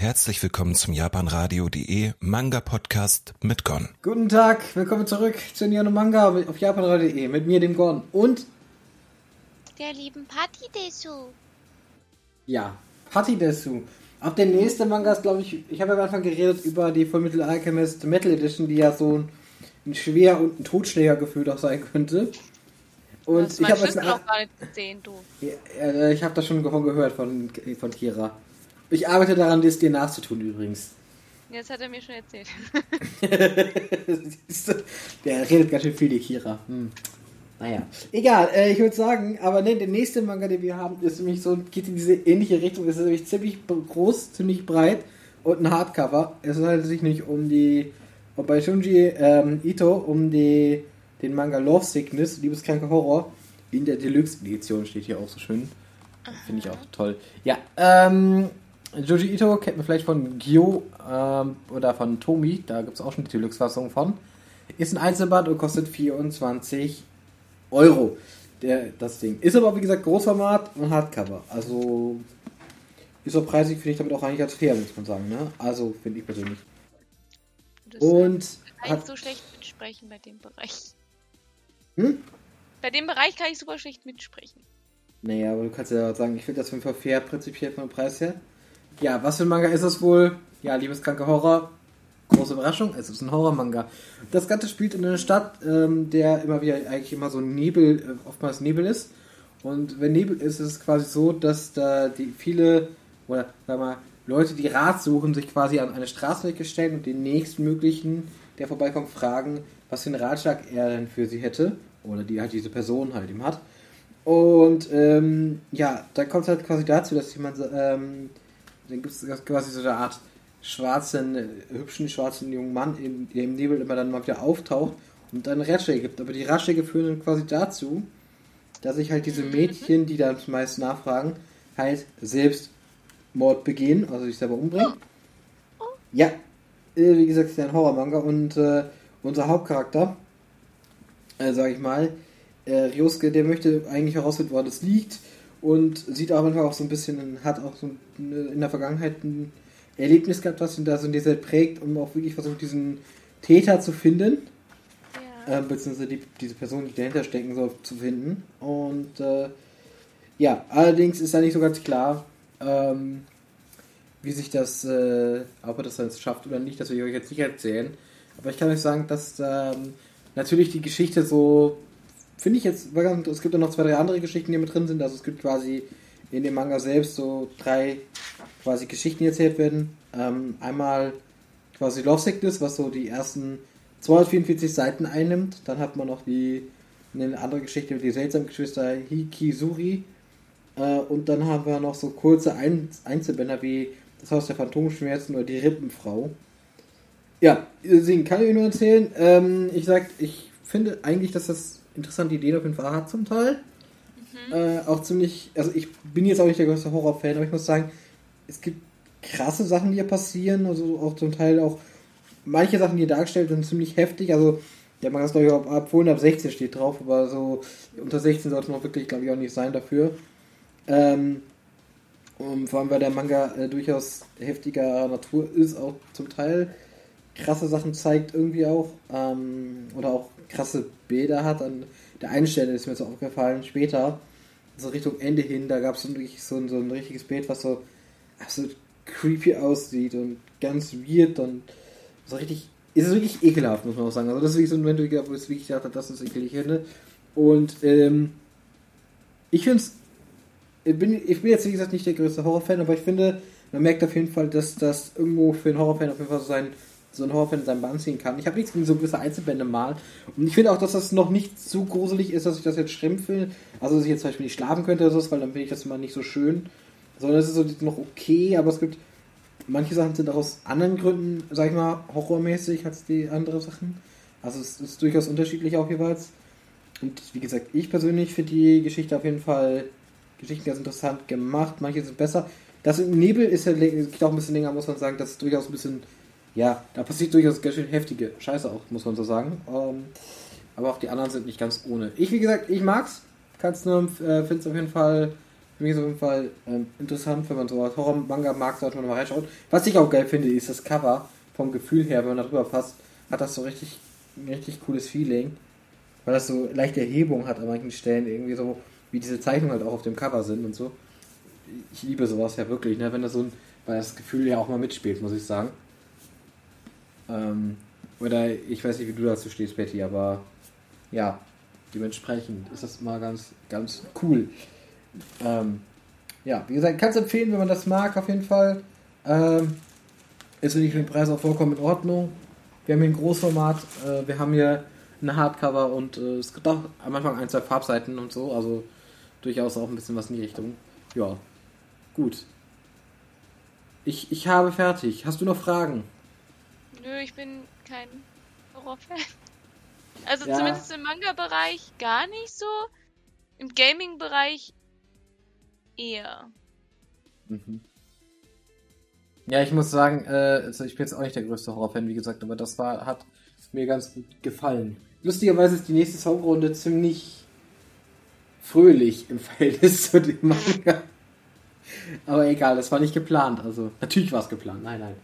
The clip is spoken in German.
Herzlich willkommen zum japanradio.de Manga Podcast mit Gon. Guten Tag, willkommen zurück zu Neon Manga auf japanradio.de mit mir, dem Gon und der lieben Patti Desu. Ja, Patti Desu. Auch der nächste Manga ist, glaube ich, ich habe ja am Anfang geredet über die Fullmetal Alchemist Metal Edition, die ja so ein, ein schwer und ein Totschläger gefühlt auch sein könnte. Und das ich habe es noch gar nicht gesehen, du. Ja, ich habe das schon gehört von, von Kira. Ich arbeite daran, das dir nachzutun übrigens. Jetzt hat er mir schon erzählt. der redet ganz schön viel, die Kira. Hm. Naja, egal, äh, ich würde sagen, aber ne, der nächste Manga, den wir haben, ist nämlich so, geht in diese ähnliche Richtung, ist nämlich ziemlich groß, ziemlich breit und ein Hardcover. Es handelt sich nicht um die, bei Shunji ähm, Ito, um die, den Manga Love Sickness, Liebeskranke Horror, in der Deluxe-Edition steht hier auch so schön. Finde ich auch toll. Ja, ähm, Joji Ito kennt man vielleicht von Gyo ähm, oder von Tomi, da gibt es auch schon die Deluxe-Fassung von. Ist ein Einzelband und kostet 24 Euro. Der, das Ding. Ist aber wie gesagt Großformat und Hardcover. Also ist auch preisig, finde ich damit auch eigentlich als fair, muss man sagen. Ne? Also finde ich persönlich. Das und kann ich so schlecht mitsprechen bei dem Bereich. Hm? Bei dem Bereich kann ich super schlecht mitsprechen. Naja, aber du kannst ja sagen, ich finde das auf jeden Fall fair, prinzipiell vom Preis her. Ja, was für ein Manga ist es wohl? Ja, liebeskranke Horror. Große Überraschung, es ist ein Horror-Manga. Das Ganze spielt in einer Stadt, ähm, der immer wieder eigentlich immer so Nebel, äh, oftmals Nebel ist. Und wenn Nebel ist, ist es quasi so, dass da die viele, oder sag mal, Leute, die Rat suchen, sich quasi an eine Straßenecke stellen und den nächstmöglichen, der vorbeikommt, fragen, was für einen Ratschlag er denn für sie hätte. Oder die halt diese Person halt ihm hat. Und ähm, ja, da kommt es halt quasi dazu, dass jemand ähm, dann gibt es quasi so eine Art schwarzen, äh, hübschen schwarzen jungen Mann, in, der im Nebel immer dann mal wieder auftaucht und dann Ratschläge gibt. Aber die Ratschläge führen dann quasi dazu, dass sich halt diese Mädchen, die dann meist nachfragen, halt selbst Mord begehen, also sich selber umbringen. Ja, äh, wie gesagt, ist ja ein Horrormanga und äh, unser Hauptcharakter, äh, sag ich mal, äh, Ryosuke, der möchte eigentlich herausfinden, woran das liegt und sieht auch manchmal auch so ein bisschen, hat auch so in der Vergangenheit ein Erlebnis gehabt, was ihn da so in dieser prägt, um auch wirklich versucht, diesen Täter zu finden. Ja. Äh, beziehungsweise die, diese Person, die dahinter stecken soll, zu finden. Und äh, ja, allerdings ist da nicht so ganz klar, ähm, wie sich das, äh, ob er das jetzt schafft oder nicht, das will ich euch jetzt nicht erzählen. Aber ich kann euch sagen, dass ähm, natürlich die Geschichte so finde ich jetzt, es gibt ja noch zwei, drei andere Geschichten, die mit drin sind. Also es gibt quasi in dem Manga selbst so drei quasi Geschichten, die erzählt werden. Ähm, einmal quasi Love Sickness, was so die ersten 244 Seiten einnimmt. Dann hat man noch die eine andere Geschichte mit die seltsamen Geschwister Hikizuri. Äh, und dann haben wir noch so kurze Ein Einzelbänder wie Das Haus der Phantomschmerzen oder Die Rippenfrau. Ja, deswegen kann ich nur erzählen. Ähm, ich sag, ich finde eigentlich, dass das interessante Ideen auf jeden Fall hat zum Teil. Mhm. Äh, auch ziemlich, also ich bin jetzt auch nicht der größte Horrorfan, aber ich muss sagen, es gibt krasse Sachen, die hier passieren, also auch zum Teil auch manche Sachen, die hier dargestellt sind, ziemlich heftig. Also, ja, man kann es glaube ich ab, ab, vorhin ab 16 steht drauf, aber so unter 16 sollte man wirklich, glaube ich, auch nicht sein dafür. Ähm, und vor allem, weil der Manga äh, durchaus heftiger Natur ist, auch zum Teil krasse Sachen zeigt irgendwie auch. Ähm, oder auch krasse Bilder hat. An der einen Stelle ist mir so aufgefallen, später, so Richtung Ende hin, da gab es so, so ein richtiges Bild, was so absolut creepy aussieht und ganz weird und so richtig. Ist es wirklich ekelhaft, muss man auch sagen. Also, das ist wirklich so ein Moment, wo ich wirklich dachte, das ist ekelig. Ne? Und ähm, ich finde es. Ich bin, ich bin jetzt, wie gesagt, nicht der größte Horrorfan, aber ich finde, man merkt auf jeden Fall, dass das irgendwo für einen Horrorfan auf jeden Fall so sein so ein Horrorfan in seinem Band ziehen kann. Ich habe nichts gegen so gewisse Einzelbände mal. Und ich finde auch, dass das noch nicht so gruselig ist, dass ich das jetzt schlimm. Also, dass ich jetzt zum Beispiel nicht schlafen könnte oder so, weil dann finde ich das immer nicht so schön. Sondern es ist so noch okay, aber es gibt. Manche Sachen sind auch aus anderen Gründen, sag ich mal, horrormäßig als die anderen Sachen. Also, es ist durchaus unterschiedlich auch jeweils. Und wie gesagt, ich persönlich finde die Geschichte auf jeden Fall. Geschichten ganz interessant gemacht. Manche sind besser. Das Nebel ist ja geht auch ein bisschen länger, muss man sagen. Das ist durchaus ein bisschen ja, da passiert durchaus ganz schön heftige Scheiße auch, muss man so sagen. Ähm, aber auch die anderen sind nicht ganz ohne. Ich, wie gesagt, ich mag's. Kannst nur, äh, find's auf jeden Fall Für mich auf jeden Fall ähm, interessant, wenn man so Horror-Manga mag, sollte man mal reinschauen. Was ich auch geil finde, ist das Cover. Vom Gefühl her, wenn man da drüber passt, hat das so richtig, richtig cooles Feeling. Weil das so leichte Erhebung hat an manchen Stellen, irgendwie so, wie diese Zeichnungen halt auch auf dem Cover sind und so. Ich liebe sowas ja wirklich, ne? Wenn das so ein, weil das Gefühl ja auch mal mitspielt, muss ich sagen. Ähm, oder ich weiß nicht, wie du dazu stehst, Betty, aber ja, dementsprechend ist das mal ganz, ganz cool. Ähm, ja, wie gesagt, kannst empfehlen, wenn man das mag, auf jeden Fall. Ähm, ist für den Preis auch vollkommen in Ordnung. Wir haben hier ein Großformat, äh, wir haben hier ein Hardcover und äh, es gibt auch am Anfang ein, zwei Farbseiten und so, also durchaus auch ein bisschen was in die Richtung. Ja, gut. Ich, ich habe fertig. Hast du noch Fragen? Nö, ich bin kein Horrorfan. Also ja. zumindest im Manga-Bereich gar nicht so. Im Gaming-Bereich eher. Mhm. Ja, ich muss sagen, äh, also ich bin jetzt auch nicht der größte Horrorfan, wie gesagt, aber das war, hat mir ganz gut gefallen. Lustigerweise ist die nächste Songrunde ziemlich fröhlich im Verhältnis zu dem Manga. Aber egal, das war nicht geplant. Also, natürlich war es geplant. Nein, nein.